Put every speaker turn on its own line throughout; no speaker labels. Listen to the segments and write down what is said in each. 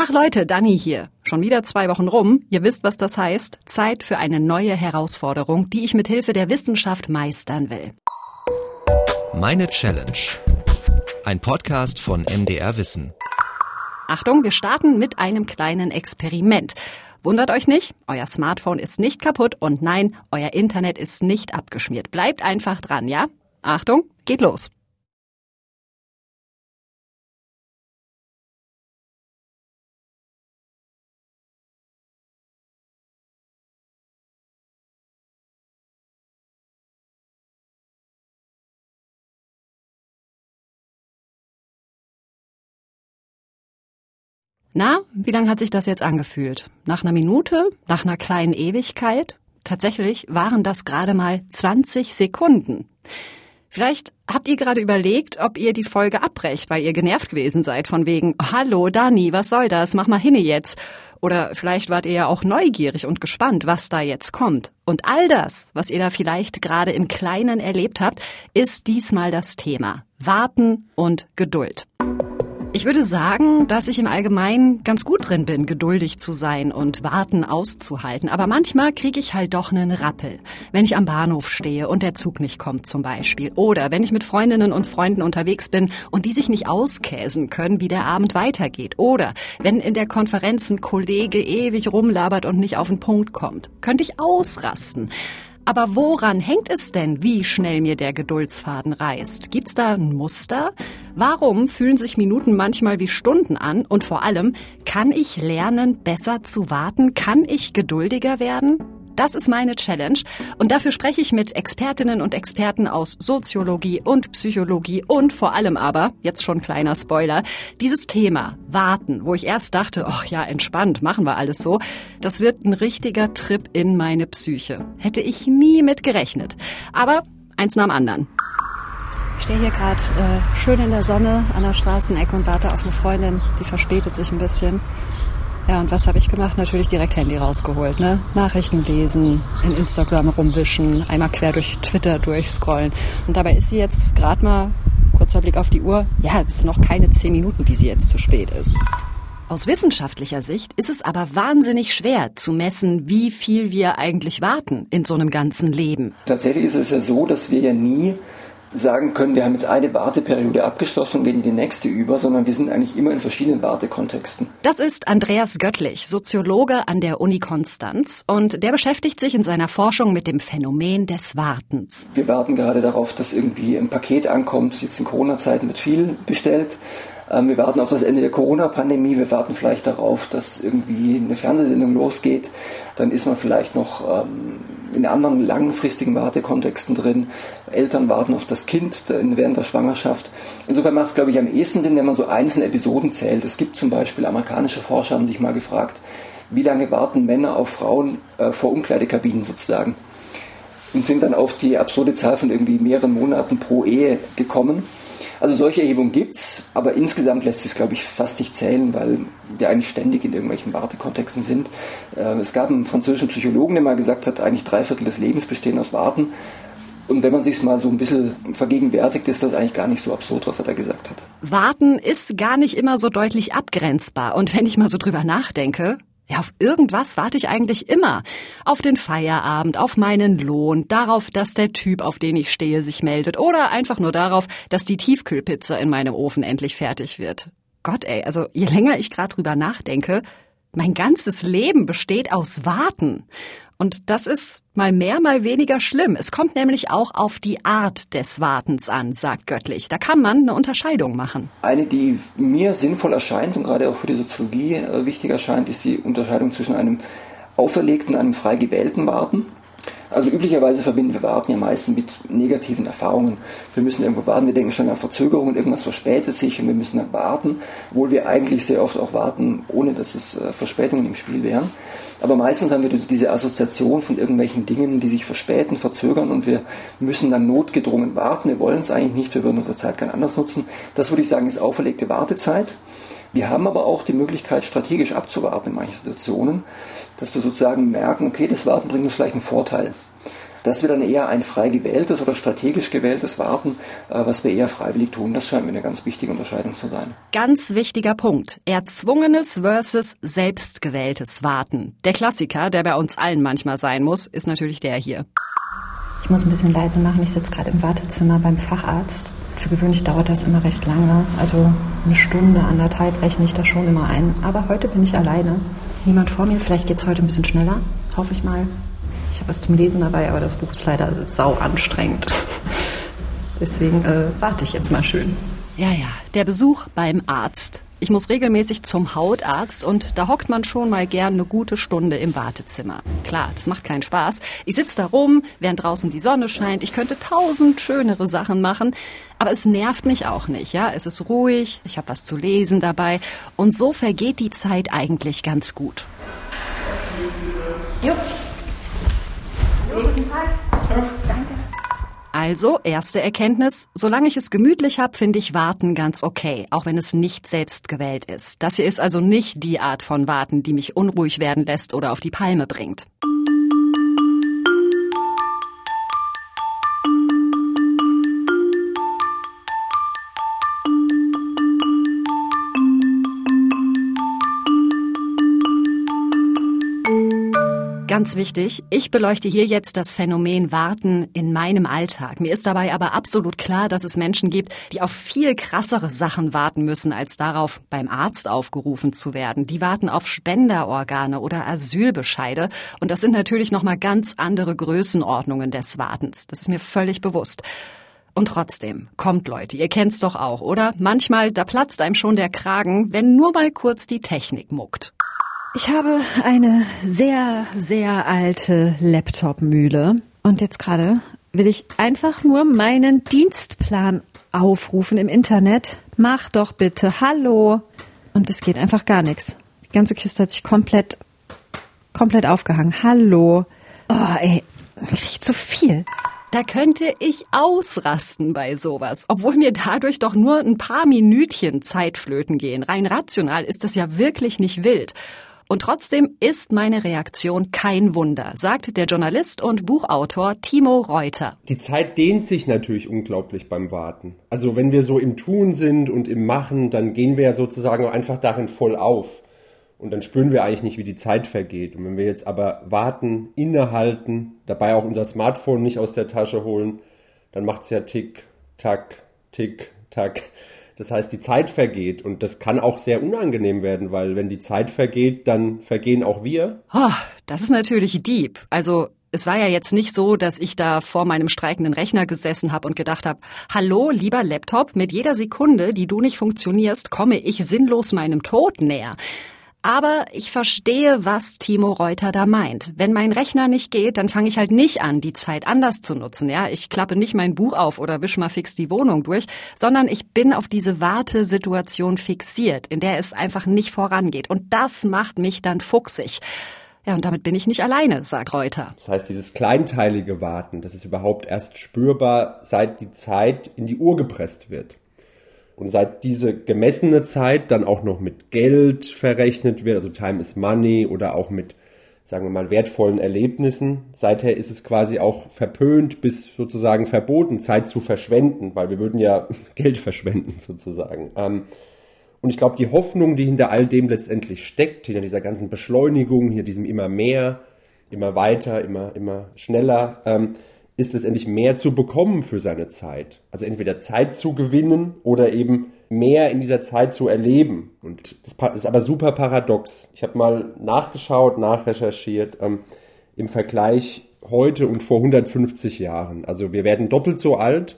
Tag Leute, Dani hier. Schon wieder zwei Wochen rum. Ihr wisst, was das heißt. Zeit für eine neue Herausforderung, die ich mit Hilfe der Wissenschaft meistern will.
Meine Challenge. Ein Podcast von MDR Wissen.
Achtung, wir starten mit einem kleinen Experiment. Wundert euch nicht, euer Smartphone ist nicht kaputt und nein, euer Internet ist nicht abgeschmiert. Bleibt einfach dran, ja? Achtung, geht los. Na, wie lange hat sich das jetzt angefühlt? Nach einer Minute? Nach einer kleinen Ewigkeit? Tatsächlich waren das gerade mal 20 Sekunden. Vielleicht habt ihr gerade überlegt, ob ihr die Folge abbrecht, weil ihr genervt gewesen seid von wegen, hallo Dani, was soll das? Mach mal hinne jetzt. Oder vielleicht wart ihr ja auch neugierig und gespannt, was da jetzt kommt. Und all das, was ihr da vielleicht gerade im Kleinen erlebt habt, ist diesmal das Thema. Warten und Geduld. Ich würde sagen, dass ich im Allgemeinen ganz gut drin bin, geduldig zu sein und warten auszuhalten. Aber manchmal kriege ich halt doch einen Rappel. Wenn ich am Bahnhof stehe und der Zug nicht kommt zum Beispiel. Oder wenn ich mit Freundinnen und Freunden unterwegs bin und die sich nicht auskäsen können, wie der Abend weitergeht. Oder wenn in der Konferenz ein Kollege ewig rumlabert und nicht auf den Punkt kommt. Könnte ich ausrasten. Aber woran hängt es denn, wie schnell mir der Geduldsfaden reißt? Gibt's da ein Muster? Warum fühlen sich Minuten manchmal wie Stunden an? Und vor allem, kann ich lernen, besser zu warten? Kann ich geduldiger werden? Das ist meine Challenge und dafür spreche ich mit Expertinnen und Experten aus Soziologie und Psychologie und vor allem aber, jetzt schon kleiner Spoiler, dieses Thema Warten, wo ich erst dachte, ach ja, entspannt, machen wir alles so, das wird ein richtiger Trip in meine Psyche. Hätte ich nie mit gerechnet. Aber eins nach dem anderen. Ich stehe hier gerade äh, schön in der Sonne an der Straßenecke und warte auf eine Freundin, die verspätet sich ein bisschen. Ja, und was habe ich gemacht? Natürlich direkt Handy rausgeholt, ne? Nachrichten lesen, in Instagram rumwischen, einmal quer durch Twitter durchscrollen. Und dabei ist sie jetzt gerade mal, kurzer Blick auf die Uhr, ja, es sind noch keine zehn Minuten, die sie jetzt zu spät ist. Aus wissenschaftlicher Sicht ist es aber wahnsinnig schwer zu messen, wie viel wir eigentlich warten in so einem ganzen Leben.
Tatsächlich ist es ja so, dass wir ja nie sagen können, wir haben jetzt eine Warteperiode abgeschlossen und gehen in die nächste über, sondern wir sind eigentlich immer in verschiedenen Wartekontexten.
Das ist Andreas Göttlich, Soziologe an der Uni Konstanz und der beschäftigt sich in seiner Forschung mit dem Phänomen des Wartens.
Wir warten gerade darauf, dass irgendwie ein Paket ankommt. Jetzt in Corona-Zeiten wird viel bestellt. Ähm, wir warten auf das Ende der Corona-Pandemie. Wir warten vielleicht darauf, dass irgendwie eine Fernsehsendung losgeht. Dann ist man vielleicht noch ähm, in anderen langfristigen Wartekontexten drin. Eltern warten auf das Kind während der Schwangerschaft. Insofern macht es, glaube ich, am ehesten Sinn, wenn man so einzelne Episoden zählt. Es gibt zum Beispiel amerikanische Forscher, haben sich mal gefragt, wie lange warten Männer auf Frauen äh, vor Umkleidekabinen sozusagen. Und sind dann auf die absurde Zahl von irgendwie mehreren Monaten pro Ehe gekommen. Also solche Erhebungen gibt es, aber insgesamt lässt sich es, glaube ich, fast nicht zählen, weil wir eigentlich ständig in irgendwelchen Wartekontexten sind. Äh, es gab einen französischen Psychologen, der mal gesagt hat, eigentlich drei Viertel des Lebens bestehen aus Warten. Und wenn man sich mal so ein bisschen vergegenwärtigt, ist das eigentlich gar nicht so absurd, was er da gesagt hat.
Warten ist gar nicht immer so deutlich abgrenzbar. Und wenn ich mal so drüber nachdenke, ja, auf irgendwas warte ich eigentlich immer. Auf den Feierabend, auf meinen Lohn, darauf, dass der Typ, auf den ich stehe, sich meldet oder einfach nur darauf, dass die Tiefkühlpizza in meinem Ofen endlich fertig wird. Gott ey, also je länger ich gerade drüber nachdenke, mein ganzes Leben besteht aus Warten. Und das ist mal mehr, mal weniger schlimm. Es kommt nämlich auch auf die Art des Wartens an, sagt Göttlich. Da kann man eine Unterscheidung machen.
Eine, die mir sinnvoll erscheint und gerade auch für die Soziologie äh, wichtig erscheint, ist die Unterscheidung zwischen einem auferlegten und einem frei gewählten Warten. Also üblicherweise verbinden wir Warten ja meistens mit negativen Erfahrungen. Wir müssen irgendwo warten, wir denken schon an Verzögerungen, irgendwas verspätet sich und wir müssen dann warten, obwohl wir eigentlich sehr oft auch warten, ohne dass es äh, Verspätungen im Spiel wären. Aber meistens haben wir diese Assoziation von irgendwelchen Dingen, die sich verspäten, verzögern und wir müssen dann notgedrungen warten. Wir wollen es eigentlich nicht, wir würden unsere Zeit gerne anders nutzen. Das würde ich sagen, ist auferlegte Wartezeit. Wir haben aber auch die Möglichkeit, strategisch abzuwarten in manchen Situationen, dass wir sozusagen merken, okay, das Warten bringt uns vielleicht einen Vorteil. Das wäre dann eher ein frei gewähltes oder strategisch gewähltes Warten, äh, was wir eher freiwillig tun. Das scheint mir eine ganz wichtige Unterscheidung zu sein.
Ganz wichtiger Punkt. Erzwungenes versus selbstgewähltes Warten. Der Klassiker, der bei uns allen manchmal sein muss, ist natürlich der hier.
Ich muss ein bisschen leise machen. Ich sitze gerade im Wartezimmer beim Facharzt. Für gewöhnlich dauert das immer recht lange. Also eine Stunde, anderthalb rechne ich da schon immer ein. Aber heute bin ich alleine. Niemand vor mir. Vielleicht geht es heute ein bisschen schneller. Hoffe ich mal. Ich habe was zum Lesen dabei, aber das Buch ist leider sau anstrengend. Deswegen äh, warte ich jetzt mal schön.
Ja, ja, der Besuch beim Arzt. Ich muss regelmäßig zum Hautarzt und da hockt man schon mal gern eine gute Stunde im Wartezimmer. Klar, das macht keinen Spaß. Ich sitze da rum, während draußen die Sonne scheint. Ich könnte tausend schönere Sachen machen, aber es nervt mich auch nicht. Ja, es ist ruhig, ich habe was zu lesen dabei und so vergeht die Zeit eigentlich ganz gut.
Jo. jo guten Tag. Danke.
Also, erste Erkenntnis, solange ich es gemütlich habe, finde ich Warten ganz okay, auch wenn es nicht selbst gewählt ist. Das hier ist also nicht die Art von Warten, die mich unruhig werden lässt oder auf die Palme bringt. Ganz wichtig, ich beleuchte hier jetzt das Phänomen Warten in meinem Alltag. Mir ist dabei aber absolut klar, dass es Menschen gibt, die auf viel krassere Sachen warten müssen, als darauf beim Arzt aufgerufen zu werden. Die warten auf Spenderorgane oder Asylbescheide. Und das sind natürlich nochmal ganz andere Größenordnungen des Wartens. Das ist mir völlig bewusst. Und trotzdem, kommt Leute, ihr kennt's doch auch, oder? Manchmal, da platzt einem schon der Kragen, wenn nur mal kurz die Technik muckt.
Ich habe eine sehr, sehr alte Laptop-Mühle und jetzt gerade will ich einfach nur meinen Dienstplan aufrufen im Internet. Mach doch bitte, hallo. Und es geht einfach gar nichts. Die ganze Kiste hat sich komplett, komplett aufgehangen. Hallo. Oh, ey, krieg ich zu viel.
Da könnte ich ausrasten bei sowas, obwohl mir dadurch doch nur ein paar Minütchen Zeit flöten gehen. Rein rational ist das ja wirklich nicht wild. Und trotzdem ist meine Reaktion kein Wunder, sagt der Journalist und Buchautor Timo Reuter.
Die Zeit dehnt sich natürlich unglaublich beim Warten. Also wenn wir so im Tun sind und im Machen, dann gehen wir ja sozusagen einfach darin voll auf. Und dann spüren wir eigentlich nicht, wie die Zeit vergeht. Und wenn wir jetzt aber warten, innehalten, dabei auch unser Smartphone nicht aus der Tasche holen, dann macht es ja tick, tack, tick, tack. Das heißt, die Zeit vergeht und das kann auch sehr unangenehm werden, weil wenn die Zeit vergeht, dann vergehen auch wir.
Oh, das ist natürlich deep. Also es war ja jetzt nicht so, dass ich da vor meinem streikenden Rechner gesessen habe und gedacht habe, hallo, lieber Laptop, mit jeder Sekunde, die du nicht funktionierst, komme ich sinnlos meinem Tod näher. Aber ich verstehe, was Timo Reuter da meint. Wenn mein Rechner nicht geht, dann fange ich halt nicht an, die Zeit anders zu nutzen. Ja, ich klappe nicht mein Buch auf oder wisch mal fix die Wohnung durch, sondern ich bin auf diese Wartesituation fixiert, in der es einfach nicht vorangeht. Und das macht mich dann fuchsig. Ja, und damit bin ich nicht alleine, sagt Reuter.
Das heißt, dieses kleinteilige Warten, das ist überhaupt erst spürbar, seit die Zeit in die Uhr gepresst wird. Und seit diese gemessene Zeit dann auch noch mit Geld verrechnet wird, also Time is Money oder auch mit, sagen wir mal, wertvollen Erlebnissen, seither ist es quasi auch verpönt bis sozusagen verboten, Zeit zu verschwenden, weil wir würden ja Geld verschwenden sozusagen. Ähm, und ich glaube, die Hoffnung, die hinter all dem letztendlich steckt, hinter dieser ganzen Beschleunigung, hier diesem immer mehr, immer weiter, immer, immer schneller, ähm, ist letztendlich mehr zu bekommen für seine Zeit. Also entweder Zeit zu gewinnen oder eben mehr in dieser Zeit zu erleben. Und das ist aber super paradox. Ich habe mal nachgeschaut, nachrecherchiert ähm, im Vergleich heute und vor 150 Jahren. Also wir werden doppelt so alt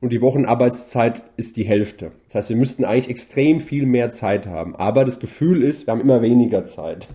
und die Wochenarbeitszeit ist die Hälfte. Das heißt, wir müssten eigentlich extrem viel mehr Zeit haben. Aber das Gefühl ist, wir haben immer weniger Zeit.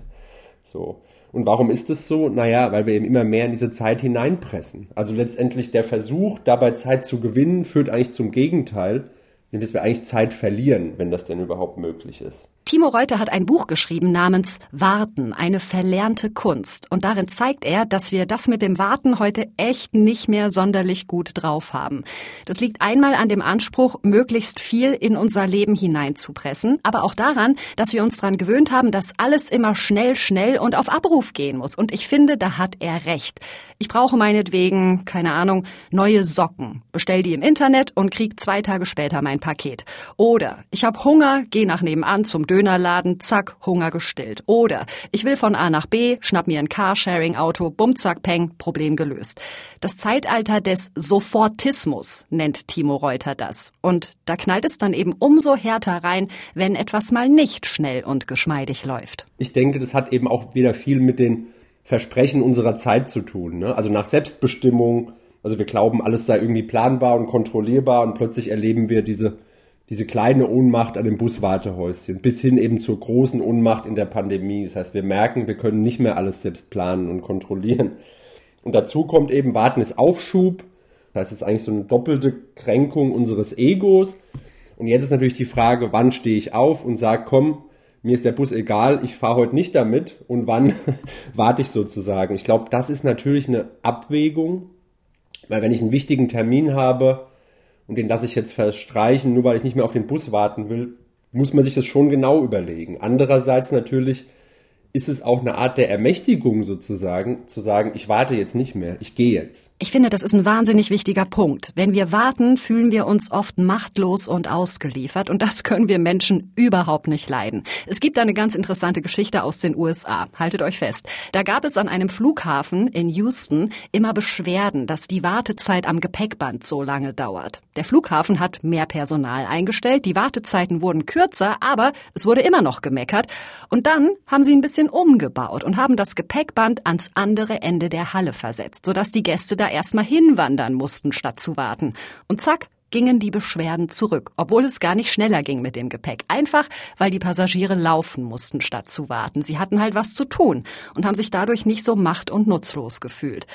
So. Und warum ist es so? Naja, weil wir eben immer mehr in diese Zeit hineinpressen. Also letztendlich der Versuch, dabei Zeit zu gewinnen, führt eigentlich zum Gegenteil, nämlich dass wir eigentlich Zeit verlieren, wenn das denn überhaupt möglich ist.
Timo Reuter hat ein Buch geschrieben namens Warten, eine verlernte Kunst. Und darin zeigt er, dass wir das mit dem Warten heute echt nicht mehr sonderlich gut drauf haben. Das liegt einmal an dem Anspruch, möglichst viel in unser Leben hineinzupressen, aber auch daran, dass wir uns daran gewöhnt haben, dass alles immer schnell, schnell und auf Abruf gehen muss. Und ich finde, da hat er recht. Ich brauche meinetwegen, keine Ahnung, neue Socken. Bestell die im Internet und krieg zwei Tage später mein Paket. Oder ich habe Hunger, geh nach nebenan zum Dönerladen, zack, Hunger gestillt. Oder ich will von A nach B, schnapp mir ein Carsharing-Auto, bumm, zack, peng, Problem gelöst. Das Zeitalter des Sofortismus nennt Timo Reuter das. Und da knallt es dann eben umso härter rein, wenn etwas mal nicht schnell und geschmeidig läuft.
Ich denke, das hat eben auch wieder viel mit den Versprechen unserer Zeit zu tun. Ne? Also nach Selbstbestimmung, also wir glauben, alles sei irgendwie planbar und kontrollierbar und plötzlich erleben wir diese diese kleine Ohnmacht an dem Buswartehäuschen bis hin eben zur großen Ohnmacht in der Pandemie. Das heißt, wir merken, wir können nicht mehr alles selbst planen und kontrollieren. Und dazu kommt eben, Warten ist Aufschub. Das heißt, es ist eigentlich so eine doppelte Kränkung unseres Egos. Und jetzt ist natürlich die Frage, wann stehe ich auf und sage, komm, mir ist der Bus egal, ich fahre heute nicht damit und wann warte ich sozusagen. Ich glaube, das ist natürlich eine Abwägung, weil wenn ich einen wichtigen Termin habe, und den lasse ich jetzt verstreichen, nur weil ich nicht mehr auf den Bus warten will, muss man sich das schon genau überlegen. Andererseits natürlich ist es auch eine Art der Ermächtigung sozusagen, zu sagen, ich warte jetzt nicht mehr, ich gehe jetzt.
Ich finde, das ist ein wahnsinnig wichtiger Punkt. Wenn wir warten, fühlen wir uns oft machtlos und ausgeliefert und das können wir Menschen überhaupt nicht leiden. Es gibt eine ganz interessante Geschichte aus den USA. Haltet euch fest. Da gab es an einem Flughafen in Houston immer Beschwerden, dass die Wartezeit am Gepäckband so lange dauert. Der Flughafen hat mehr Personal eingestellt, die Wartezeiten wurden kürzer, aber es wurde immer noch gemeckert und dann haben sie ein bisschen bisschen umgebaut und haben das Gepäckband ans andere Ende der Halle versetzt, sodass die Gäste da erstmal hinwandern mussten, statt zu warten. Und zack, gingen die Beschwerden zurück, obwohl es gar nicht schneller ging mit dem Gepäck. Einfach, weil die Passagiere laufen mussten, statt zu warten. Sie hatten halt was zu tun und haben sich dadurch nicht so macht- und nutzlos gefühlt.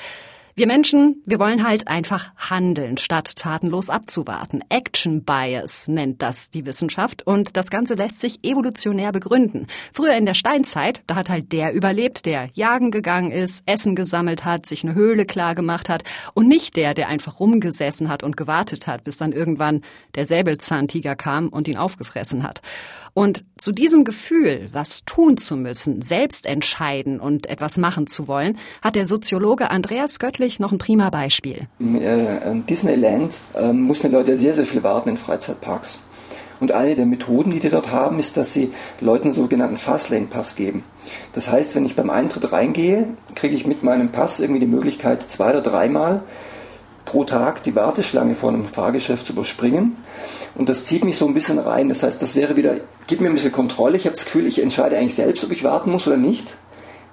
Wir Menschen, wir wollen halt einfach handeln, statt tatenlos abzuwarten. Action Bias nennt das die Wissenschaft und das Ganze lässt sich evolutionär begründen. Früher in der Steinzeit, da hat halt der überlebt, der jagen gegangen ist, Essen gesammelt hat, sich eine Höhle klar gemacht hat und nicht der, der einfach rumgesessen hat und gewartet hat, bis dann irgendwann der Säbelzahntiger kam und ihn aufgefressen hat. Und zu diesem Gefühl, was tun zu müssen, selbst entscheiden und etwas machen zu wollen, hat der Soziologe Andreas Göttlich noch ein prima Beispiel.
Im äh, Disneyland äh, mussten die Leute sehr, sehr viel warten in Freizeitparks. Und eine der Methoden, die die dort haben, ist, dass sie Leuten einen sogenannten Fastlane-Pass geben. Das heißt, wenn ich beim Eintritt reingehe, kriege ich mit meinem Pass irgendwie die Möglichkeit, zwei oder dreimal pro Tag die Warteschlange vor einem Fahrgeschäft zu überspringen. Und das zieht mich so ein bisschen rein. Das heißt, das wäre wieder, gibt mir ein bisschen Kontrolle. Ich habe das Gefühl, ich entscheide eigentlich selbst, ob ich warten muss oder nicht.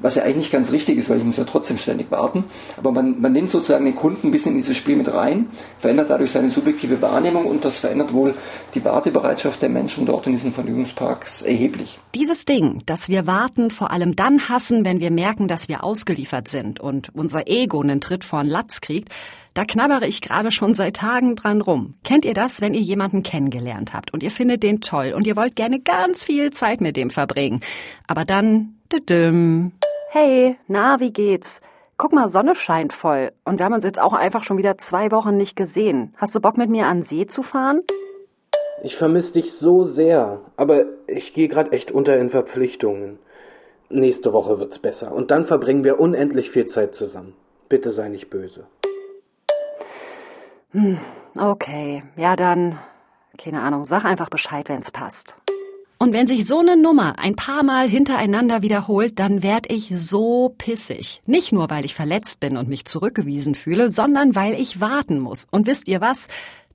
Was ja eigentlich ganz richtig ist, weil ich muss ja trotzdem ständig warten. Aber man, man nimmt sozusagen den Kunden ein bisschen in dieses Spiel mit rein, verändert dadurch seine subjektive Wahrnehmung und das verändert wohl die Wartebereitschaft der Menschen dort in diesen Vergnügungsparks erheblich.
Dieses Ding, dass wir warten, vor allem dann hassen, wenn wir merken, dass wir ausgeliefert sind und unser Ego einen Tritt vor den Latz kriegt, da knabbere ich gerade schon seit Tagen dran rum. Kennt ihr das, wenn ihr jemanden kennengelernt habt und ihr findet den toll und ihr wollt gerne ganz viel Zeit mit dem verbringen? Aber dann, düdüm. Hey, na, wie geht's? Guck mal, Sonne scheint voll. Und wir haben uns jetzt auch einfach schon wieder zwei Wochen nicht gesehen. Hast du Bock mit mir an See zu fahren?
Ich vermisse dich so sehr, aber ich gehe gerade echt unter in Verpflichtungen. Nächste Woche wird's besser und dann verbringen wir unendlich viel Zeit zusammen. Bitte sei nicht böse.
Hm, okay, ja dann, keine Ahnung, sag einfach Bescheid, wenn's passt. Und wenn sich so eine Nummer ein paar Mal hintereinander wiederholt, dann werd ich so pissig. Nicht nur, weil ich verletzt bin und mich zurückgewiesen fühle, sondern weil ich warten muss. Und wisst ihr was?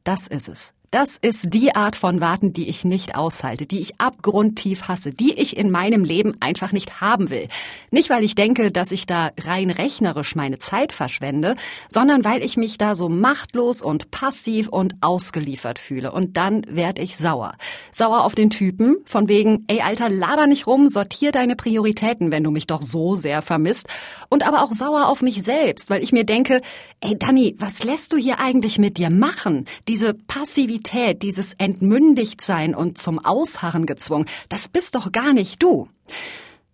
Das ist es. Das ist die Art von Warten, die ich nicht aushalte, die ich abgrundtief hasse, die ich in meinem Leben einfach nicht haben will. Nicht, weil ich denke, dass ich da rein rechnerisch meine Zeit verschwende, sondern weil ich mich da so machtlos und passiv und ausgeliefert fühle. Und dann werd ich sauer. Sauer auf den Typen, von wegen, ey Alter, laber nicht rum, sortier deine Prioritäten, wenn du mich doch so sehr vermisst. Und aber auch sauer auf mich selbst, weil ich mir denke, ey Danny, was lässt du hier eigentlich mit dir machen? Diese Passivität Passivität, dieses Entmündigtsein und zum Ausharren gezwungen, das bist doch gar nicht du.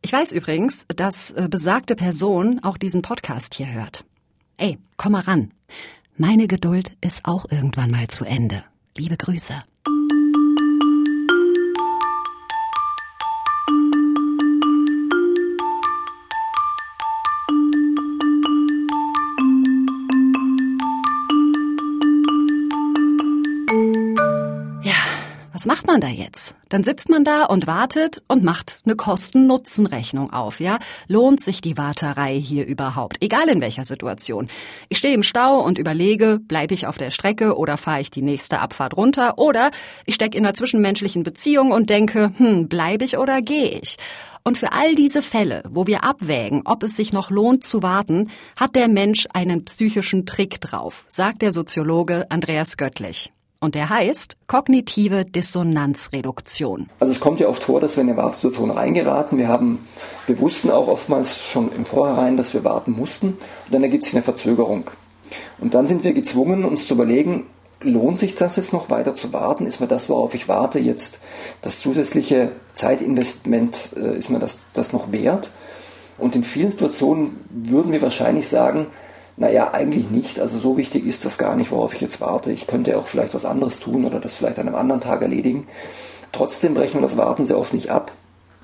Ich weiß übrigens, dass äh, besagte Person auch diesen Podcast hier hört. Ey, komm mal ran. Meine Geduld ist auch irgendwann mal zu Ende. Liebe Grüße. Was macht man da jetzt? Dann sitzt man da und wartet und macht eine Kosten-Nutzen-Rechnung auf, ja? Lohnt sich die Warterei hier überhaupt? Egal in welcher Situation. Ich stehe im Stau und überlege, bleibe ich auf der Strecke oder fahre ich die nächste Abfahrt runter? Oder ich stecke in einer zwischenmenschlichen Beziehung und denke, hm, bleibe ich oder gehe ich? Und für all diese Fälle, wo wir abwägen, ob es sich noch lohnt zu warten, hat der Mensch einen psychischen Trick drauf, sagt der Soziologe Andreas Göttlich. Und der heißt kognitive Dissonanzreduktion.
Also es kommt ja oft vor, dass wir in eine Wartesituation reingeraten. Wir haben, wir wussten auch oftmals schon im Vorhinein, dass wir warten mussten. Und dann ergibt sich eine Verzögerung. Und dann sind wir gezwungen, uns zu überlegen, lohnt sich das jetzt noch weiter zu warten? Ist mir das, worauf ich warte, jetzt das zusätzliche Zeitinvestment, äh, ist mir das, das noch wert? Und in vielen Situationen würden wir wahrscheinlich sagen, naja, eigentlich nicht. Also so wichtig ist das gar nicht, worauf ich jetzt warte. Ich könnte auch vielleicht was anderes tun oder das vielleicht an einem anderen Tag erledigen. Trotzdem brechen wir das Warten sehr oft nicht ab.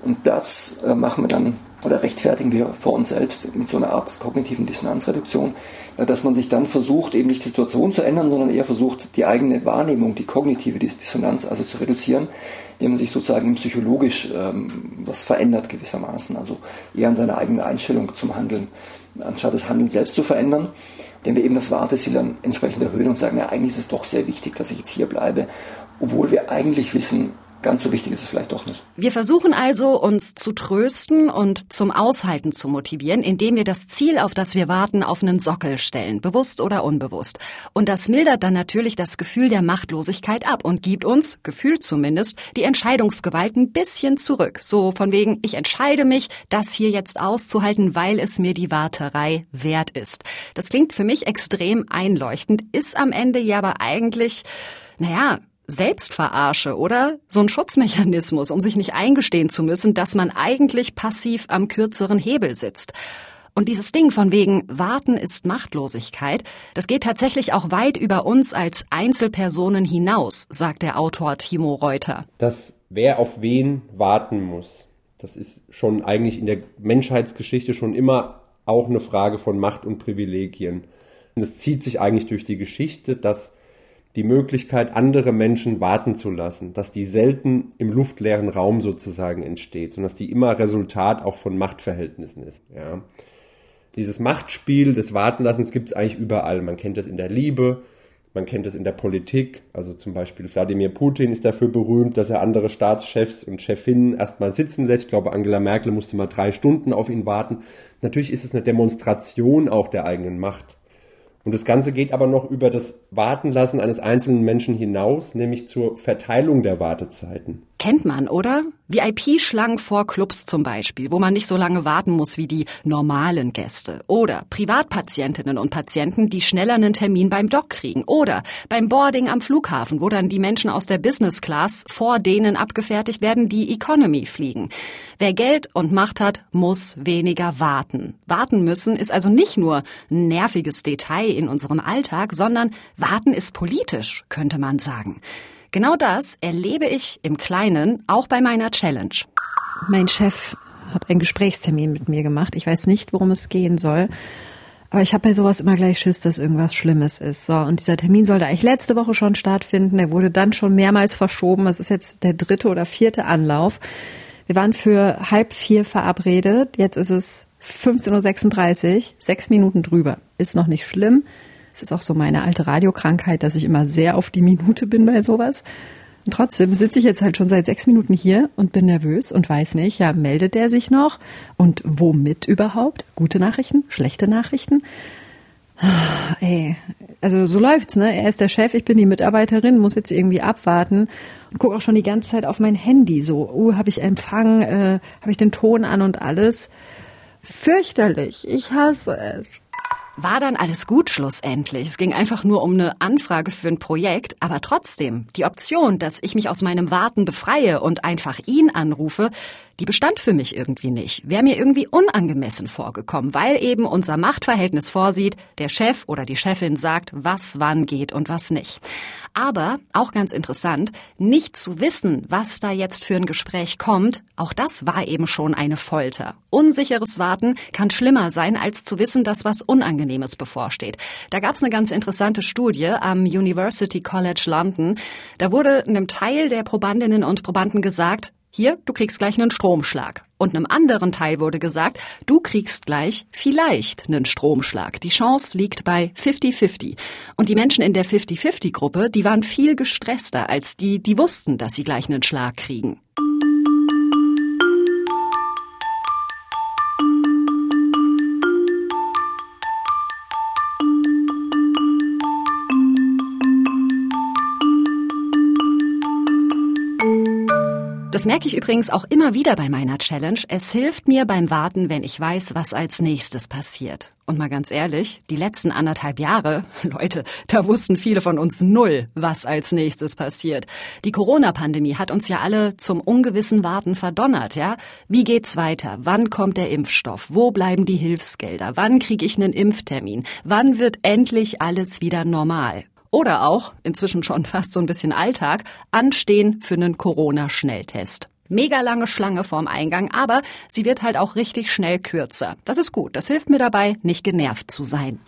Und das äh, machen wir dann oder rechtfertigen wir vor uns selbst mit so einer Art kognitiven Dissonanzreduktion, äh, dass man sich dann versucht, eben nicht die Situation zu ändern, sondern eher versucht, die eigene Wahrnehmung, die kognitive Dissonanz also zu reduzieren, indem man sich sozusagen psychologisch ähm, was verändert gewissermaßen, also eher an seiner eigenen Einstellung zum Handeln anstatt das Handeln selbst zu verändern, indem wir eben das Warteziel dann entsprechend erhöhen und sagen, ja, eigentlich ist es doch sehr wichtig, dass ich jetzt hier bleibe, obwohl wir eigentlich wissen, ganz so wichtig ist es vielleicht doch nicht.
Wir versuchen also, uns zu trösten und zum Aushalten zu motivieren, indem wir das Ziel, auf das wir warten, auf einen Sockel stellen, bewusst oder unbewusst. Und das mildert dann natürlich das Gefühl der Machtlosigkeit ab und gibt uns, gefühlt zumindest, die Entscheidungsgewalt ein bisschen zurück. So von wegen, ich entscheide mich, das hier jetzt auszuhalten, weil es mir die Warterei wert ist. Das klingt für mich extrem einleuchtend, ist am Ende ja aber eigentlich, naja, Selbstverarsche, oder? So ein Schutzmechanismus, um sich nicht eingestehen zu müssen, dass man eigentlich passiv am kürzeren Hebel sitzt. Und dieses Ding von wegen Warten ist Machtlosigkeit, das geht tatsächlich auch weit über uns als Einzelpersonen hinaus, sagt der Autor Timo Reuter.
Dass wer auf wen warten muss, das ist schon eigentlich in der Menschheitsgeschichte schon immer auch eine Frage von Macht und Privilegien. Und es zieht sich eigentlich durch die Geschichte, dass die Möglichkeit, andere Menschen warten zu lassen, dass die selten im luftleeren Raum sozusagen entsteht, sondern dass die immer Resultat auch von Machtverhältnissen ist. Ja. Dieses Machtspiel des Wartenlassens gibt es eigentlich überall. Man kennt es in der Liebe, man kennt es in der Politik. Also zum Beispiel Wladimir Putin ist dafür berühmt, dass er andere Staatschefs und Chefinnen erstmal sitzen lässt. Ich glaube, Angela Merkel musste mal drei Stunden auf ihn warten. Natürlich ist es eine Demonstration auch der eigenen Macht. Und das Ganze geht aber noch über das Wartenlassen eines einzelnen Menschen hinaus, nämlich zur Verteilung der Wartezeiten.
Kennt man, oder? VIP-Schlangen vor Clubs zum Beispiel, wo man nicht so lange warten muss wie die normalen Gäste. Oder Privatpatientinnen und Patienten, die schneller einen Termin beim Doc kriegen. Oder beim Boarding am Flughafen, wo dann die Menschen aus der Business Class vor denen abgefertigt werden, die Economy fliegen. Wer Geld und Macht hat, muss weniger warten. Warten müssen ist also nicht nur ein nerviges Detail in unserem Alltag, sondern warten ist politisch, könnte man sagen. Genau das erlebe ich im Kleinen auch bei meiner Challenge.
Mein Chef hat einen Gesprächstermin mit mir gemacht. Ich weiß nicht, worum es gehen soll. Aber ich habe bei sowas immer gleich Schiss, dass irgendwas Schlimmes ist. So, und dieser Termin sollte eigentlich letzte Woche schon stattfinden. Er wurde dann schon mehrmals verschoben. Es ist jetzt der dritte oder vierte Anlauf. Wir waren für halb vier verabredet. Jetzt ist es 15.36 Uhr, sechs Minuten drüber. Ist noch nicht schlimm. Es ist auch so meine alte Radiokrankheit, dass ich immer sehr auf die Minute bin bei sowas. Und trotzdem sitze ich jetzt halt schon seit sechs Minuten hier und bin nervös und weiß nicht, ja, meldet der sich noch? Und womit überhaupt? Gute Nachrichten? Schlechte Nachrichten? Ah, ey, also so läuft's, ne? Er ist der Chef, ich bin die Mitarbeiterin, muss jetzt irgendwie abwarten und gucke auch schon die ganze Zeit auf mein Handy. So, uh, habe ich Empfang, äh, habe ich den Ton an und alles. Fürchterlich, ich hasse es.
war dann alles gut schlussendlich. Es ging einfach nur um eine Anfrage für ein Projekt, aber trotzdem, die Option, dass ich mich aus meinem Warten befreie und einfach ihn anrufe, die bestand für mich irgendwie nicht. Wäre mir irgendwie unangemessen vorgekommen, weil eben unser Machtverhältnis vorsieht, der Chef oder die Chefin sagt, was wann geht und was nicht. Aber, auch ganz interessant, nicht zu wissen, was da jetzt für ein Gespräch kommt, auch das war eben schon eine Folter. Unsicheres Warten kann schlimmer sein, als zu wissen, dass was Unangenehmes bevorsteht. Da gab es eine ganz interessante Studie am University College London. Da wurde einem Teil der Probandinnen und Probanden gesagt, hier, du kriegst gleich einen Stromschlag. Und einem anderen Teil wurde gesagt, du kriegst gleich vielleicht einen Stromschlag. Die Chance liegt bei 50-50. Und die Menschen in der 50-50-Gruppe, die waren viel gestresster als die, die wussten, dass sie gleich einen Schlag kriegen. Das merke ich übrigens auch immer wieder bei meiner Challenge. Es hilft mir beim Warten, wenn ich weiß, was als nächstes passiert. Und mal ganz ehrlich, die letzten anderthalb Jahre, Leute, da wussten viele von uns null, was als nächstes passiert. Die Corona-Pandemie hat uns ja alle zum ungewissen Warten verdonnert, ja? Wie geht's weiter? Wann kommt der Impfstoff? Wo bleiben die Hilfsgelder? Wann kriege ich einen Impftermin? Wann wird endlich alles wieder normal? Oder auch, inzwischen schon fast so ein bisschen Alltag, anstehen für einen Corona-Schnelltest. Mega lange Schlange vorm Eingang, aber sie wird halt auch richtig schnell kürzer. Das ist gut. Das hilft mir dabei, nicht genervt zu sein.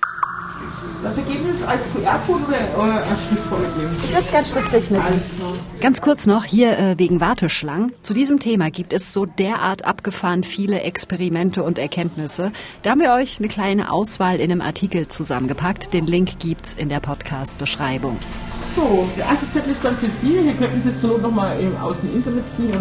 Das Ergebnis als QR-Code oder äh, als Schriftform mitnehmen?
Ich würde es gerne schriftlich mitnehmen.
Ganz kurz noch hier äh, wegen Warteschlangen. Zu diesem Thema gibt es so derart abgefahren viele Experimente und Erkenntnisse. Da haben wir euch eine kleine Auswahl in einem Artikel zusammengepackt. Den Link gibt's in der Podcast-Beschreibung.
So, der erste Zettel ist dann für Sie. Hier könnten Sie es so nochmal aus dem Internet ziehen.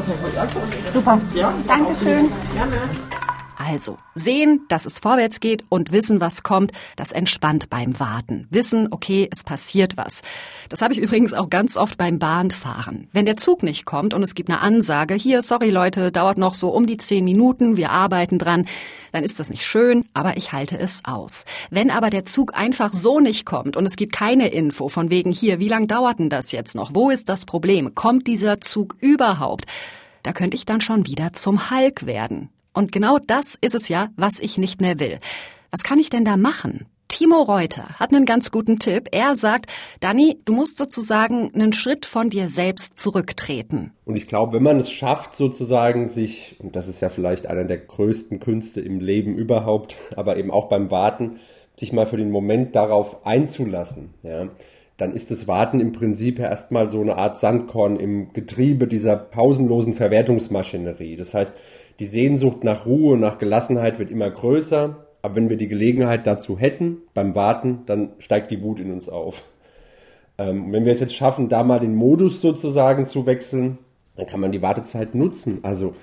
Super.
Ja,
Dankeschön.
Gerne.
Also, sehen, dass es vorwärts geht und wissen, was kommt, das entspannt beim Warten. Wissen, okay, es passiert was. Das habe ich übrigens auch ganz oft beim Bahnfahren. Wenn der Zug nicht kommt und es gibt eine Ansage, hier, sorry Leute, dauert noch so um die zehn Minuten, wir arbeiten dran, dann ist das nicht schön, aber ich halte es aus. Wenn aber der Zug einfach so nicht kommt und es gibt keine Info von wegen hier, wie lang dauert denn das jetzt noch? Wo ist das Problem? Kommt dieser Zug überhaupt? Da könnte ich dann schon wieder zum Hulk werden. Und genau das ist es ja, was ich nicht mehr will. Was kann ich denn da machen? Timo Reuter hat einen ganz guten Tipp. Er sagt, Dani, du musst sozusagen einen Schritt von dir selbst zurücktreten.
Und ich glaube, wenn man es schafft, sozusagen sich, und das ist ja vielleicht einer der größten Künste im Leben überhaupt, aber eben auch beim Warten, sich mal für den Moment darauf einzulassen, ja, dann ist das Warten im Prinzip erstmal so eine Art Sandkorn im Getriebe dieser pausenlosen Verwertungsmaschinerie. Das heißt, die Sehnsucht nach Ruhe, nach Gelassenheit wird immer größer. Aber wenn wir die Gelegenheit dazu hätten, beim Warten, dann steigt die Wut in uns auf. Ähm, wenn wir es jetzt schaffen, da mal den Modus sozusagen zu wechseln, dann kann man die Wartezeit nutzen. Also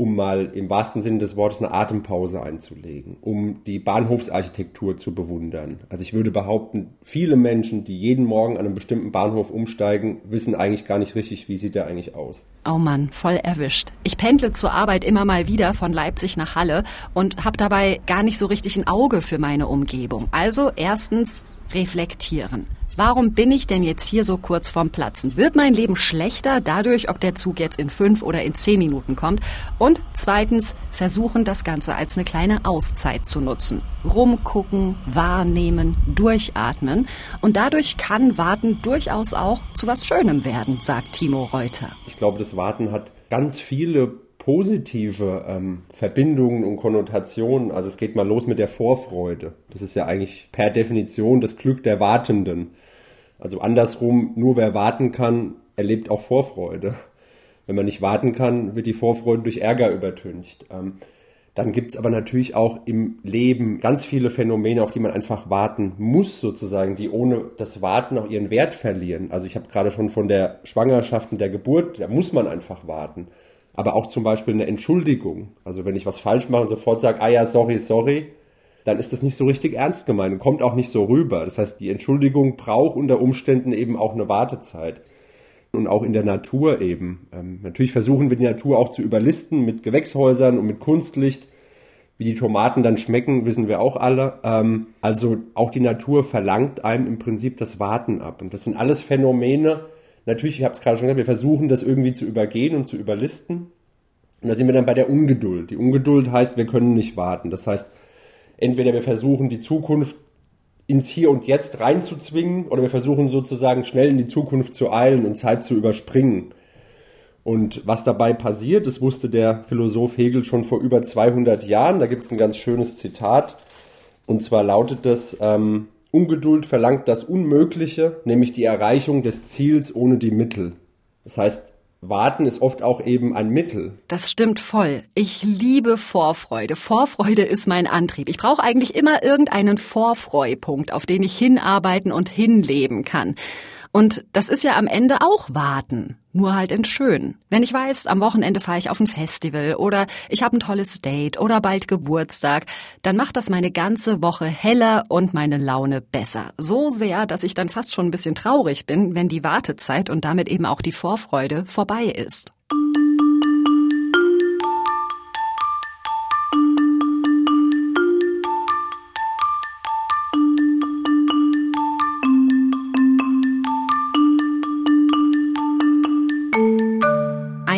um mal im wahrsten Sinne des Wortes eine Atempause einzulegen, um die Bahnhofsarchitektur zu bewundern. Also ich würde behaupten, viele Menschen, die jeden Morgen an einem bestimmten Bahnhof umsteigen, wissen eigentlich gar nicht richtig, wie sieht der eigentlich aus.
Oh Mann, voll erwischt. Ich pendle zur Arbeit immer mal wieder von Leipzig nach Halle und habe dabei gar nicht so richtig ein Auge für meine Umgebung. Also erstens reflektieren. Warum bin ich denn jetzt hier so kurz vorm Platzen? Wird mein Leben schlechter dadurch, ob der Zug jetzt in fünf oder in zehn Minuten kommt? Und zweitens, versuchen das Ganze als eine kleine Auszeit zu nutzen. Rumgucken, wahrnehmen, durchatmen. Und dadurch kann Warten durchaus auch zu was Schönem werden, sagt Timo Reuter.
Ich glaube, das Warten hat ganz viele positive ähm, Verbindungen und Konnotationen. Also es geht mal los mit der Vorfreude. Das ist ja eigentlich per Definition das Glück der Wartenden. Also andersrum, nur wer warten kann, erlebt auch Vorfreude. Wenn man nicht warten kann, wird die Vorfreude durch Ärger übertüncht. Ähm, dann gibt es aber natürlich auch im Leben ganz viele Phänomene, auf die man einfach warten muss, sozusagen, die ohne das Warten auch ihren Wert verlieren. Also ich habe gerade schon von der Schwangerschaft und der Geburt, da muss man einfach warten aber auch zum Beispiel eine Entschuldigung. Also wenn ich was falsch mache und sofort sage, ah ja, sorry, sorry, dann ist das nicht so richtig ernst gemeint und kommt auch nicht so rüber. Das heißt, die Entschuldigung braucht unter Umständen eben auch eine Wartezeit. Und auch in der Natur eben. Ähm, natürlich versuchen wir die Natur auch zu überlisten mit Gewächshäusern und mit Kunstlicht. Wie die Tomaten dann schmecken, wissen wir auch alle. Ähm, also auch die Natur verlangt einem im Prinzip das Warten ab. Und das sind alles Phänomene. Natürlich, ich habe es gerade schon gesagt, wir versuchen das irgendwie zu übergehen und zu überlisten. Und da sind wir dann bei der Ungeduld. Die Ungeduld heißt, wir können nicht warten. Das heißt, entweder wir versuchen die Zukunft ins Hier und Jetzt reinzuzwingen oder wir versuchen sozusagen schnell in die Zukunft zu eilen und Zeit zu überspringen. Und was dabei passiert, das wusste der Philosoph Hegel schon vor über 200 Jahren. Da gibt es ein ganz schönes Zitat. Und zwar lautet das, ähm, Ungeduld verlangt das Unmögliche, nämlich die Erreichung des Ziels ohne die Mittel. Das heißt, Warten ist oft auch eben ein Mittel.
Das stimmt voll. Ich liebe Vorfreude. Vorfreude ist mein Antrieb. Ich brauche eigentlich immer irgendeinen Vorfreupunkt, auf den ich hinarbeiten und hinleben kann. Und das ist ja am Ende auch Warten, nur halt in schön. Wenn ich weiß, am Wochenende fahre ich auf ein Festival oder ich habe ein tolles Date oder bald Geburtstag, dann macht das meine ganze Woche heller und meine Laune besser. So sehr, dass ich dann fast schon ein bisschen traurig bin, wenn die Wartezeit und damit eben auch die Vorfreude vorbei ist.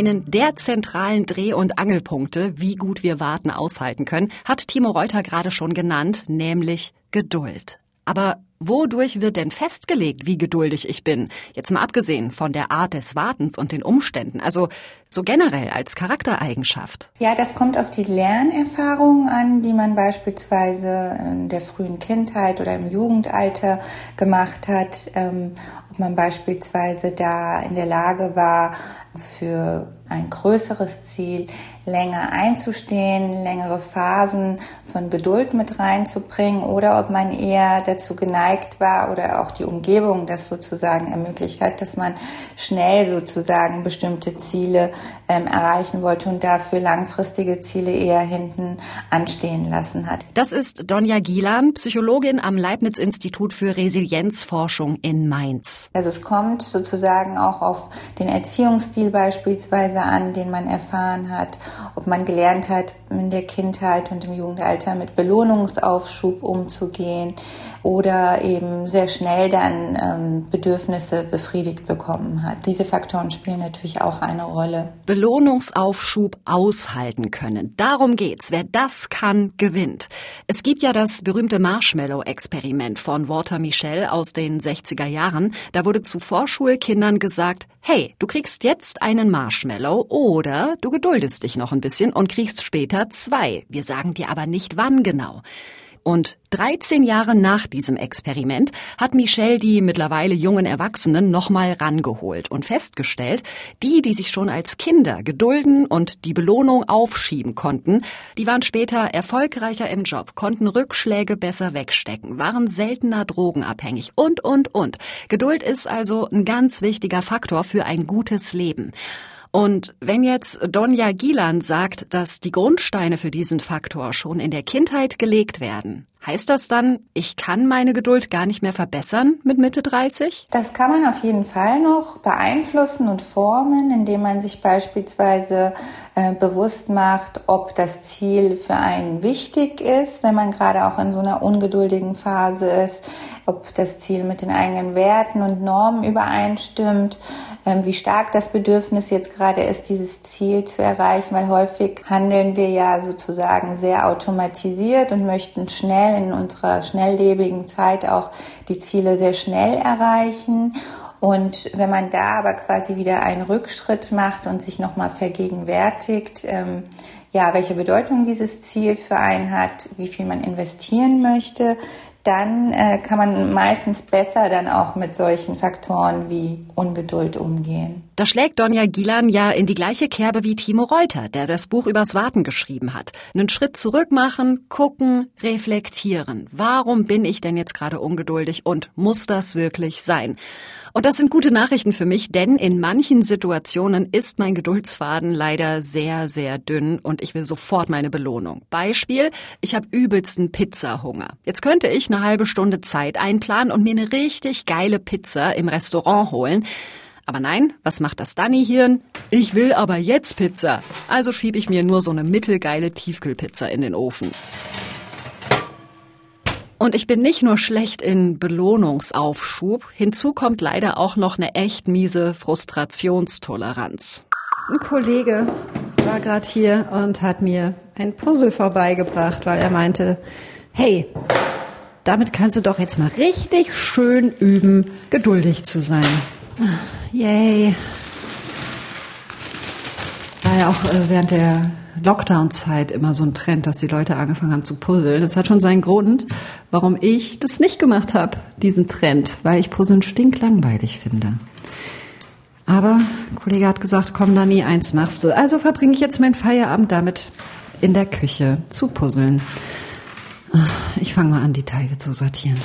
Einen der zentralen Dreh- und Angelpunkte, wie gut wir Warten aushalten können, hat Timo Reuter gerade schon genannt, nämlich Geduld. Aber wodurch wird denn festgelegt, wie geduldig ich bin? Jetzt mal abgesehen von der Art des Wartens und den Umständen, also so generell als Charaktereigenschaft.
Ja, das kommt auf die Lernerfahrungen an, die man beispielsweise in der frühen Kindheit oder im Jugendalter gemacht hat. Ähm, ob man beispielsweise da in der Lage war, für ein größeres Ziel länger einzustehen, längere Phasen von Geduld mit reinzubringen oder ob man eher dazu geneigt war oder auch die Umgebung das sozusagen ermöglicht hat, dass man schnell sozusagen bestimmte Ziele ähm, erreichen wollte und dafür langfristige Ziele eher hinten anstehen lassen hat.
Das ist Donja Gielan, Psychologin am Leibniz-Institut für Resilienzforschung in Mainz.
Also es kommt sozusagen auch auf den Erziehungsstil beispielsweise an, den man erfahren hat, ob man gelernt hat, in der Kindheit und im Jugendalter mit Belohnungsaufschub umzugehen oder eben sehr schnell dann ähm, Bedürfnisse befriedigt bekommen hat. Diese Faktoren spielen natürlich auch eine Rolle.
Belohnungsaufschub aushalten können. Darum geht's. Wer das kann, gewinnt. Es gibt ja das berühmte Marshmallow-Experiment von Walter Michel aus den 60er Jahren. Da wurde zu Vorschulkindern gesagt, hey, du kriegst jetzt einen Marshmallow oder du geduldest dich noch ein bisschen und kriegst später zwei. Wir sagen dir aber nicht wann genau. Und 13 Jahre nach diesem Experiment hat Michelle die mittlerweile jungen Erwachsenen nochmal rangeholt und festgestellt, die, die sich schon als Kinder gedulden und die Belohnung aufschieben konnten, die waren später erfolgreicher im Job, konnten Rückschläge besser wegstecken, waren seltener drogenabhängig und, und, und. Geduld ist also ein ganz wichtiger Faktor für ein gutes Leben. Und wenn jetzt Donja Gielan sagt, dass die Grundsteine für diesen Faktor schon in der Kindheit gelegt werden, heißt das dann, ich kann meine Geduld gar nicht mehr verbessern mit Mitte 30?
Das kann man auf jeden Fall noch beeinflussen und formen, indem man sich beispielsweise äh, bewusst macht, ob das Ziel für einen wichtig ist, wenn man gerade auch in so einer ungeduldigen Phase ist, ob das Ziel mit den eigenen Werten und Normen übereinstimmt ähm, wie stark das Bedürfnis jetzt gerade ist, dieses Ziel zu erreichen, weil häufig handeln wir ja sozusagen sehr automatisiert und möchten schnell in unserer schnelllebigen Zeit auch die Ziele sehr schnell erreichen. Und wenn man da aber quasi wieder einen Rückschritt macht und sich nochmal vergegenwärtigt, ähm, ja, welche Bedeutung dieses Ziel für einen hat, wie viel man investieren möchte, dann äh, kann man meistens besser dann auch mit solchen Faktoren wie Ungeduld umgehen.
Da schlägt Donja Gilan ja in die gleiche Kerbe wie Timo Reuter, der das Buch übers Warten geschrieben hat. Einen Schritt zurück machen, gucken, reflektieren. Warum bin ich denn jetzt gerade ungeduldig und muss das wirklich sein? Und das sind gute Nachrichten für mich, denn in manchen Situationen ist mein Geduldsfaden leider sehr, sehr dünn und ich will sofort meine Belohnung. Beispiel, ich habe übelsten Pizzahunger. Jetzt könnte ich eine halbe Stunde Zeit einplanen und mir eine richtig geile Pizza im Restaurant holen. Aber nein, was macht das Danny-Hirn? Ich will aber jetzt Pizza. Also schiebe ich mir nur so eine mittelgeile Tiefkühlpizza in den Ofen. Und ich bin nicht nur schlecht in Belohnungsaufschub, hinzu kommt leider auch noch eine echt miese Frustrationstoleranz.
Ein Kollege war gerade hier und hat mir ein Puzzle vorbeigebracht, weil er meinte, hey, damit kannst du doch jetzt mal richtig schön üben, geduldig zu sein. Yay. Das war ja auch äh, während der Lockdown-Zeit immer so ein Trend, dass die Leute angefangen haben zu puzzeln. Das hat schon seinen Grund, warum ich das nicht gemacht habe, diesen Trend, weil ich Puzzeln stinklangweilig finde. Aber ein Kollege hat gesagt, komm Dani, eins machst du. Also verbringe ich jetzt meinen Feierabend damit, in der Küche zu puzzeln. Ich fange mal an, die Teile zu sortieren.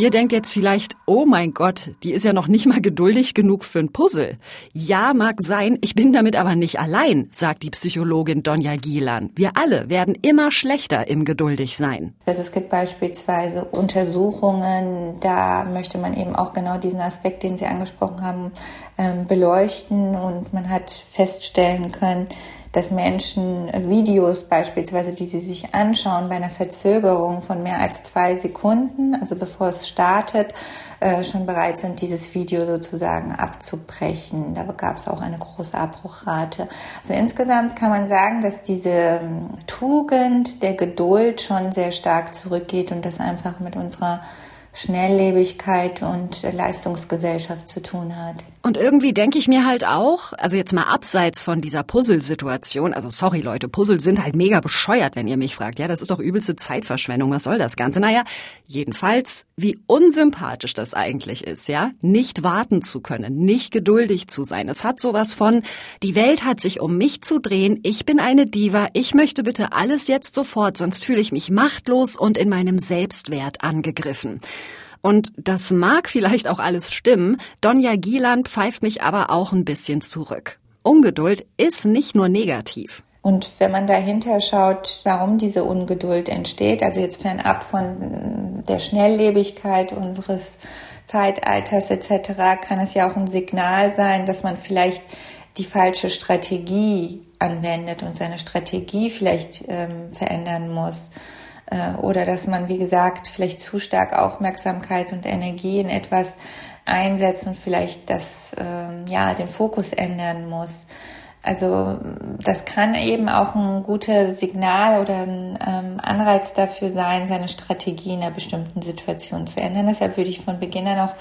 Ihr denkt jetzt vielleicht, oh mein Gott, die ist ja noch nicht mal geduldig genug für ein Puzzle. Ja, mag sein, ich bin damit aber nicht allein, sagt die Psychologin Donja Gielan. Wir alle werden immer schlechter im geduldig sein.
Also es gibt beispielsweise Untersuchungen, da möchte man eben auch genau diesen Aspekt, den Sie angesprochen haben, ähm, beleuchten und man hat feststellen können, dass Menschen Videos beispielsweise, die sie sich anschauen, bei einer Verzögerung von mehr als zwei Sekunden, also bevor es startet, äh, schon bereit sind, dieses Video sozusagen abzubrechen. Da gab es auch eine große Abbruchrate. Also insgesamt kann man sagen, dass diese ähm, Tugend der Geduld schon sehr stark zurückgeht und das einfach mit unserer Schnelllebigkeit und Leistungsgesellschaft zu tun hat.
Und irgendwie denke ich mir halt auch, also jetzt mal abseits von dieser Puzzle-Situation, also sorry Leute, Puzzle sind halt mega bescheuert, wenn ihr mich fragt. Ja, das ist doch übelste Zeitverschwendung. Was soll das Ganze? Naja, jedenfalls, wie unsympathisch das eigentlich ist, ja, nicht warten zu können, nicht geduldig zu sein. Es hat sowas von, die Welt hat sich um mich zu drehen, ich bin eine Diva, ich möchte bitte alles jetzt sofort, sonst fühle ich mich machtlos und in meinem Selbstwert angegriffen. Und das mag vielleicht auch alles stimmen, Donja Gieland pfeift mich aber auch ein bisschen zurück. Ungeduld ist nicht nur negativ.
Und wenn man dahinter schaut, warum diese Ungeduld entsteht, also jetzt fernab von der Schnelllebigkeit unseres Zeitalters etc., kann es ja auch ein Signal sein, dass man vielleicht die falsche Strategie anwendet und seine Strategie vielleicht ähm, verändern muss. Äh, oder dass man, wie gesagt, vielleicht zu stark Aufmerksamkeit und Energie in etwas einsetzt und vielleicht das, ähm, ja, den Fokus ändern muss. Also das kann eben auch ein gutes Signal oder ein ähm, Anreiz dafür sein, seine Strategie in einer bestimmten Situation zu ändern. Deshalb würde ich von Beginn an auch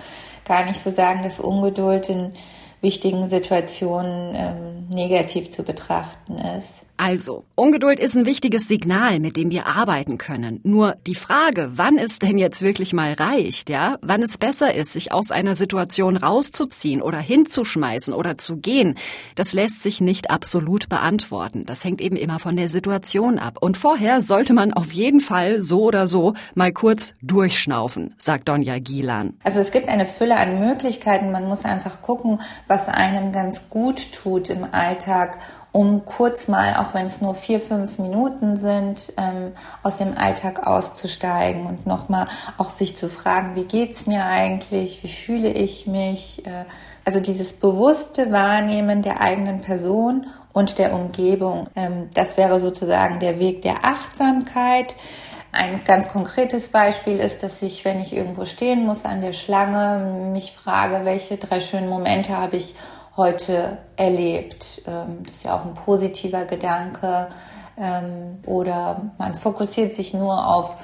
gar nicht so sagen, dass Ungeduld in wichtigen Situationen ähm, negativ zu betrachten ist.
Also, Ungeduld ist ein wichtiges Signal, mit dem wir arbeiten können. Nur die Frage, wann es denn jetzt wirklich mal reicht, ja? Wann es besser ist, sich aus einer Situation rauszuziehen oder hinzuschmeißen oder zu gehen, das lässt sich nicht absolut beantworten. Das hängt eben immer von der Situation ab. Und vorher sollte man auf jeden Fall so oder so mal kurz durchschnaufen, sagt Donja Gielan.
Also es gibt eine Fülle an Möglichkeiten. Man muss einfach gucken, was einem ganz gut tut im Alltag um kurz mal, auch wenn es nur vier, fünf Minuten sind, ähm, aus dem Alltag auszusteigen und nochmal auch sich zu fragen, wie geht's mir eigentlich, wie fühle ich mich, äh, also dieses bewusste Wahrnehmen der eigenen Person und der Umgebung, ähm, das wäre sozusagen der Weg der Achtsamkeit. Ein ganz konkretes Beispiel ist, dass ich, wenn ich irgendwo stehen muss an der Schlange, mich frage, welche drei schönen Momente habe ich heute erlebt. Ähm, das ist ja auch ein positiver Gedanke. Ähm, oder man fokussiert sich nur auf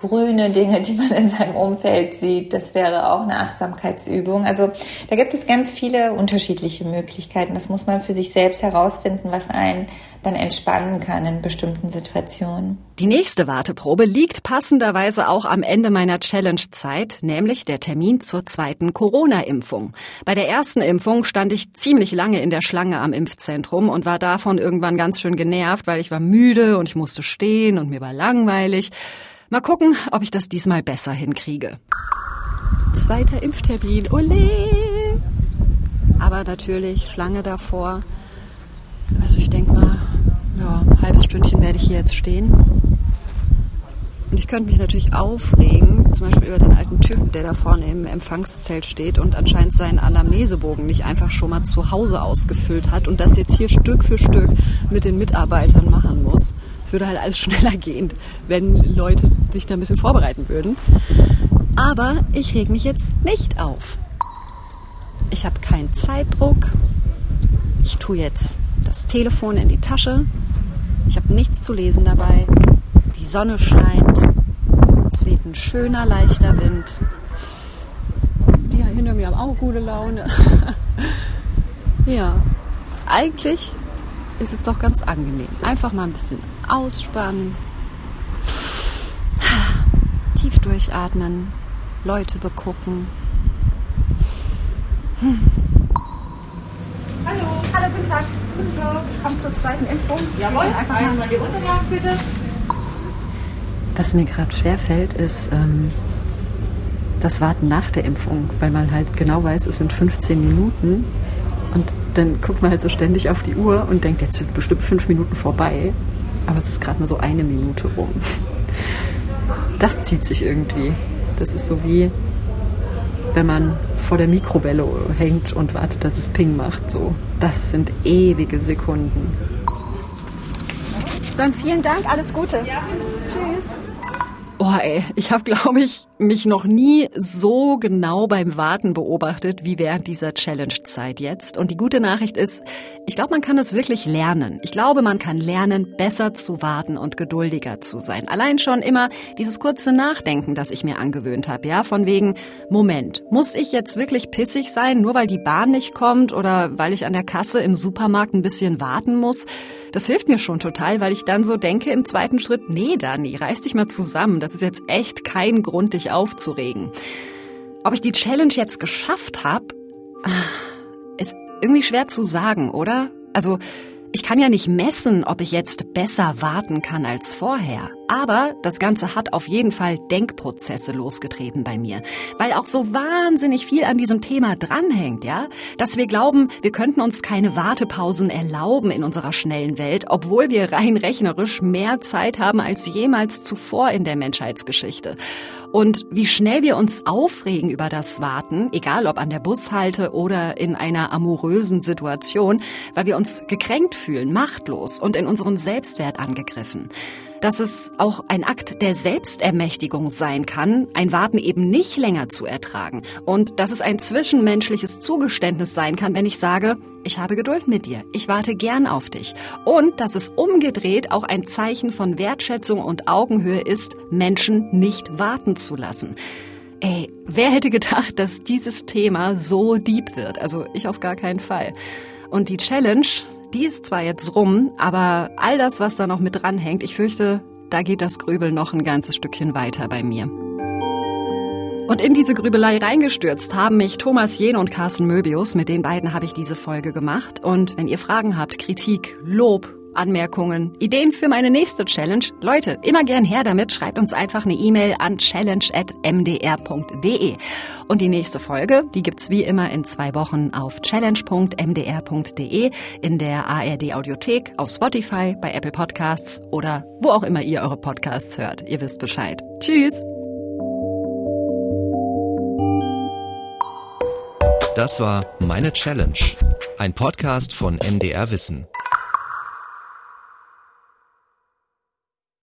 grüne Dinge, die man in seinem Umfeld sieht. Das wäre auch eine Achtsamkeitsübung. Also da gibt es ganz viele unterschiedliche Möglichkeiten. Das muss man für sich selbst herausfinden, was einen dann entspannen kann in bestimmten Situationen.
Die nächste Warteprobe liegt passenderweise auch am Ende meiner Challenge-Zeit, nämlich der Termin zur zweiten Corona-Impfung. Bei der ersten Impfung stand ich ziemlich lange in der Schlange am Impfzentrum und war davon irgendwann ganz schön genervt, weil ich war müde und ich musste stehen und mir war langweilig. Mal gucken, ob ich das diesmal besser hinkriege. Zweiter Impftermin, ole! Aber natürlich Schlange davor. Also ich denke mal, ja, ein halbes Stündchen werde ich hier jetzt stehen. Und ich könnte mich natürlich aufregen, zum Beispiel über den alten Typen, der da vorne im Empfangszelt steht und anscheinend seinen Anamnesebogen nicht einfach schon mal zu Hause ausgefüllt hat und das jetzt hier Stück für Stück mit den Mitarbeitern machen muss. Würde halt alles schneller gehen, wenn Leute sich da ein bisschen vorbereiten würden. Aber ich reg mich jetzt nicht auf. Ich habe keinen Zeitdruck. Ich tue jetzt das Telefon in die Tasche. Ich habe nichts zu lesen dabei. Die Sonne scheint. Es weht ein schöner, leichter Wind. Die hinter mir haben auch gute Laune. ja, eigentlich ist es doch ganz angenehm. Einfach mal ein bisschen ausspannen. Tief durchatmen. Leute begucken. Hm.
Hallo. Hallo, guten Tag. Guten Tag. Ich komme zur zweiten Impfung. Jawohl, einfach mal die Unterlagen bitte.
Was mir gerade schwerfällt, ist ähm, das Warten nach der Impfung, weil man halt genau weiß, es sind 15 Minuten und dann guckt man halt so ständig auf die Uhr und denkt, jetzt sind bestimmt fünf Minuten vorbei, aber es ist gerade nur so eine Minute rum. Das zieht sich irgendwie. Das ist so wie, wenn man vor der Mikrowelle hängt und wartet, dass es Ping macht. So, das sind ewige Sekunden.
Dann vielen Dank, alles Gute. Ja. Tschüss. Oh, ey, ich habe, glaube ich, mich noch nie so genau beim Warten beobachtet wie während dieser Challenge-Zeit jetzt. Und die gute Nachricht ist, ich glaube, man kann es wirklich lernen. Ich glaube, man kann lernen, besser zu warten und geduldiger zu sein. Allein schon immer dieses kurze Nachdenken, das ich mir angewöhnt habe, ja, von wegen, Moment, muss ich jetzt wirklich pissig sein, nur weil die Bahn nicht kommt oder weil ich an der Kasse im Supermarkt ein bisschen warten muss? Das hilft mir schon total, weil ich dann so denke im zweiten Schritt, nee, Dani, reiß dich mal zusammen. Das ist jetzt echt kein Grund, dich aufzuregen. Ob ich die Challenge jetzt geschafft habe, ist irgendwie schwer zu sagen, oder? Also, ich kann ja nicht messen, ob ich jetzt besser warten kann als vorher. Aber das Ganze hat auf jeden Fall Denkprozesse losgetreten bei mir, weil auch so wahnsinnig viel an diesem Thema dranhängt, ja? Dass wir glauben, wir könnten uns keine Wartepausen erlauben in unserer schnellen Welt, obwohl wir rein rechnerisch mehr Zeit haben als jemals zuvor in der Menschheitsgeschichte. Und wie schnell wir uns aufregen über das Warten, egal ob an der Bushalte oder in einer amorösen Situation, weil wir uns gekränkt fühlen, machtlos und in unserem Selbstwert angegriffen dass es auch ein Akt der Selbstermächtigung sein kann, ein Warten eben nicht länger zu ertragen und dass es ein zwischenmenschliches Zugeständnis sein kann, wenn ich sage, ich habe Geduld mit dir, ich warte gern auf dich und dass es umgedreht auch ein Zeichen von Wertschätzung und Augenhöhe ist, Menschen nicht warten zu lassen. Ey, wer hätte gedacht, dass dieses Thema so deep wird? Also ich auf gar keinen Fall. Und die Challenge, die ist zwar jetzt rum, aber all das, was da noch mit dranhängt, ich fürchte, da geht das Grübeln noch ein ganzes Stückchen weiter bei mir. Und in diese Grübelei reingestürzt haben mich Thomas Jehn und Carsten Möbius. Mit den beiden habe ich diese Folge gemacht. Und wenn ihr Fragen habt, Kritik, Lob, Anmerkungen, Ideen für meine nächste Challenge? Leute, immer gern her damit. Schreibt uns einfach eine E-Mail an challenge.mdr.de. Und die nächste Folge, die gibt's wie immer in zwei Wochen auf challenge.mdr.de, in der ARD Audiothek, auf Spotify, bei Apple Podcasts oder wo auch immer ihr eure Podcasts hört. Ihr wisst Bescheid. Tschüss!
Das war Meine Challenge, ein Podcast von MDR Wissen.